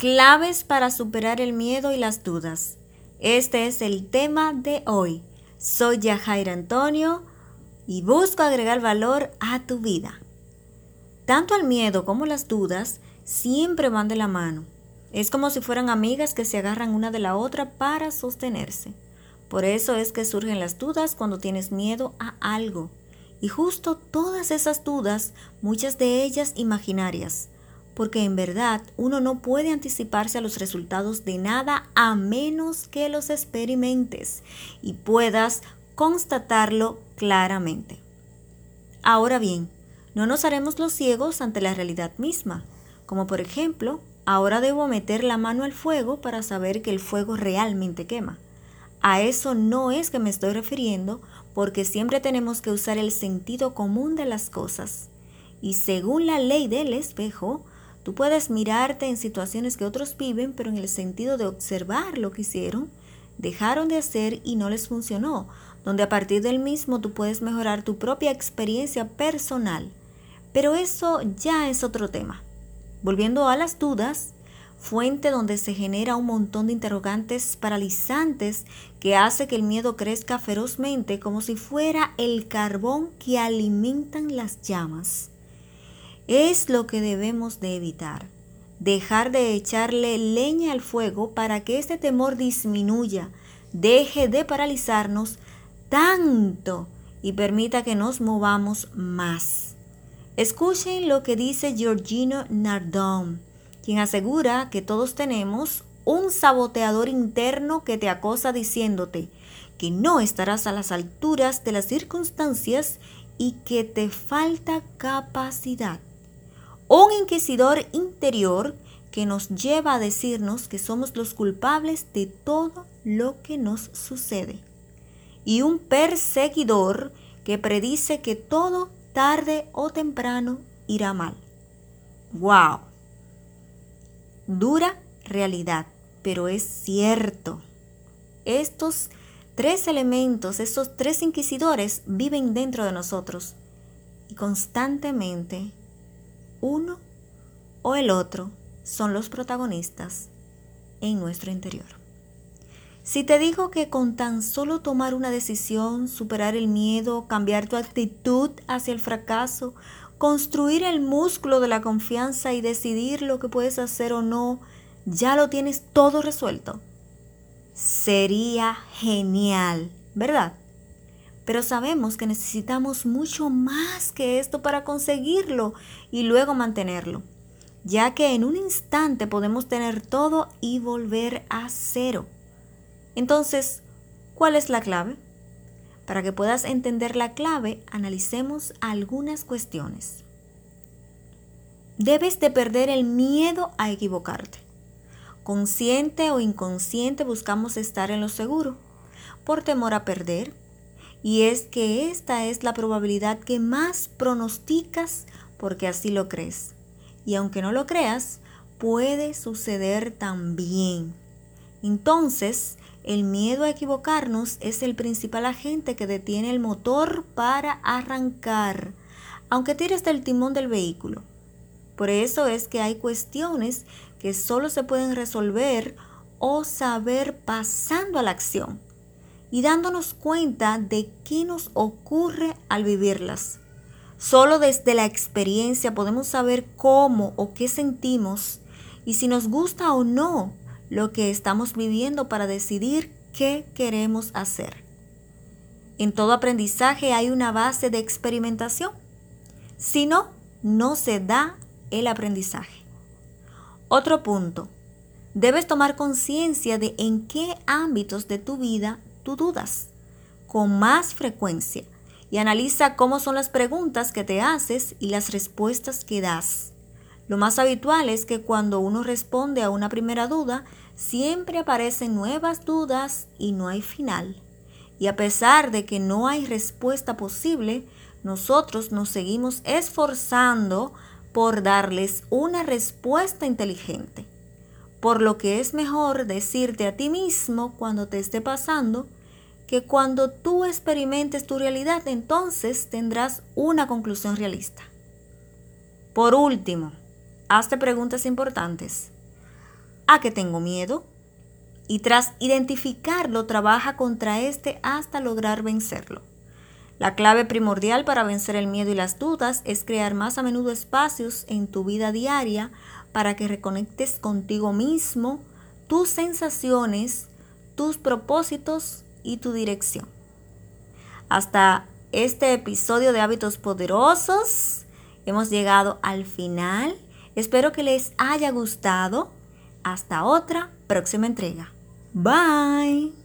Claves para superar el miedo y las dudas. Este es el tema de hoy. Soy Yajaira Antonio y busco agregar valor a tu vida. Tanto el miedo como las dudas siempre van de la mano. Es como si fueran amigas que se agarran una de la otra para sostenerse. Por eso es que surgen las dudas cuando tienes miedo a algo. Y justo todas esas dudas, muchas de ellas imaginarias, porque en verdad uno no puede anticiparse a los resultados de nada a menos que los experimentes y puedas constatarlo claramente. Ahora bien, no nos haremos los ciegos ante la realidad misma, como por ejemplo, ahora debo meter la mano al fuego para saber que el fuego realmente quema. A eso no es que me estoy refiriendo, porque siempre tenemos que usar el sentido común de las cosas. Y según la ley del espejo, Tú puedes mirarte en situaciones que otros viven, pero en el sentido de observar lo que hicieron, dejaron de hacer y no les funcionó, donde a partir del mismo tú puedes mejorar tu propia experiencia personal. Pero eso ya es otro tema. Volviendo a las dudas, fuente donde se genera un montón de interrogantes paralizantes que hace que el miedo crezca ferozmente como si fuera el carbón que alimentan las llamas es lo que debemos de evitar. Dejar de echarle leña al fuego para que este temor disminuya, deje de paralizarnos tanto y permita que nos movamos más. Escuchen lo que dice Giorgino Nardone, quien asegura que todos tenemos un saboteador interno que te acosa diciéndote que no estarás a las alturas de las circunstancias y que te falta capacidad un inquisidor interior que nos lleva a decirnos que somos los culpables de todo lo que nos sucede. Y un perseguidor que predice que todo tarde o temprano irá mal. ¡Wow! Dura realidad, pero es cierto. Estos tres elementos, estos tres inquisidores viven dentro de nosotros y constantemente uno o el otro son los protagonistas en nuestro interior. Si te digo que con tan solo tomar una decisión, superar el miedo, cambiar tu actitud hacia el fracaso, construir el músculo de la confianza y decidir lo que puedes hacer o no, ya lo tienes todo resuelto. Sería genial, ¿verdad? Pero sabemos que necesitamos mucho más que esto para conseguirlo y luego mantenerlo, ya que en un instante podemos tener todo y volver a cero. Entonces, ¿cuál es la clave? Para que puedas entender la clave, analicemos algunas cuestiones. Debes de perder el miedo a equivocarte. Consciente o inconsciente buscamos estar en lo seguro, por temor a perder, y es que esta es la probabilidad que más pronosticas porque así lo crees. Y aunque no lo creas, puede suceder también. Entonces, el miedo a equivocarnos es el principal agente que detiene el motor para arrancar, aunque tires del timón del vehículo. Por eso es que hay cuestiones que solo se pueden resolver o saber pasando a la acción y dándonos cuenta de qué nos ocurre al vivirlas. Solo desde la experiencia podemos saber cómo o qué sentimos y si nos gusta o no lo que estamos viviendo para decidir qué queremos hacer. En todo aprendizaje hay una base de experimentación. Si no, no se da el aprendizaje. Otro punto. Debes tomar conciencia de en qué ámbitos de tu vida tú dudas con más frecuencia y analiza cómo son las preguntas que te haces y las respuestas que das. Lo más habitual es que cuando uno responde a una primera duda, siempre aparecen nuevas dudas y no hay final. Y a pesar de que no hay respuesta posible, nosotros nos seguimos esforzando por darles una respuesta inteligente por lo que es mejor decirte a ti mismo cuando te esté pasando que cuando tú experimentes tu realidad, entonces tendrás una conclusión realista. Por último, hazte preguntas importantes. a que tengo miedo. Y tras identificarlo, trabaja contra este hasta lograr vencerlo. La clave primordial para vencer el miedo y las dudas es crear más a menudo espacios en tu vida diaria para que reconectes contigo mismo, tus sensaciones, tus propósitos y tu dirección. Hasta este episodio de Hábitos Poderosos hemos llegado al final. Espero que les haya gustado. Hasta otra próxima entrega. Bye.